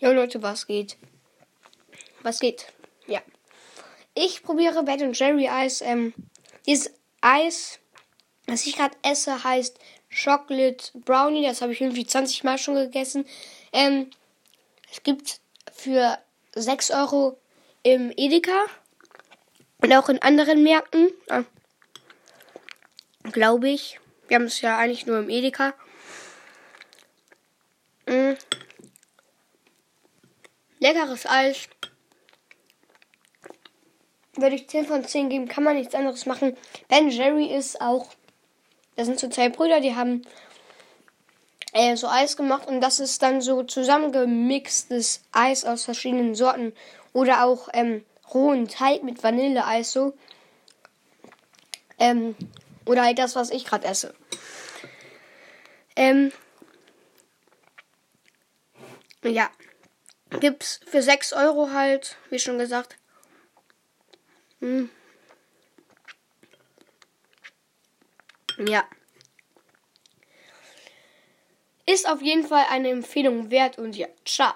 Jo Leute, was geht? Was geht? Ja. Ich probiere Ben Jerry Eis. Ähm, dieses Eis, was ich gerade esse, heißt Chocolate Brownie. Das habe ich irgendwie 20 Mal schon gegessen. Ähm, es gibt für 6 Euro im Edeka und auch in anderen Märkten. Äh, Glaube ich. Wir haben es ja eigentlich nur im Edeka. Leckeres Eis. Würde ich 10 von 10 geben, kann man nichts anderes machen. Ben Jerry ist auch. Das sind so zwei Brüder, die haben äh, so Eis gemacht und das ist dann so zusammengemixtes Eis aus verschiedenen Sorten oder auch ähm, rohen Teig mit Vanilleeis so. Ähm, oder halt das, was ich gerade esse. Ähm, ja. Gibt's für 6 Euro halt, wie schon gesagt. Hm. Ja. Ist auf jeden Fall eine Empfehlung wert und ja, ciao.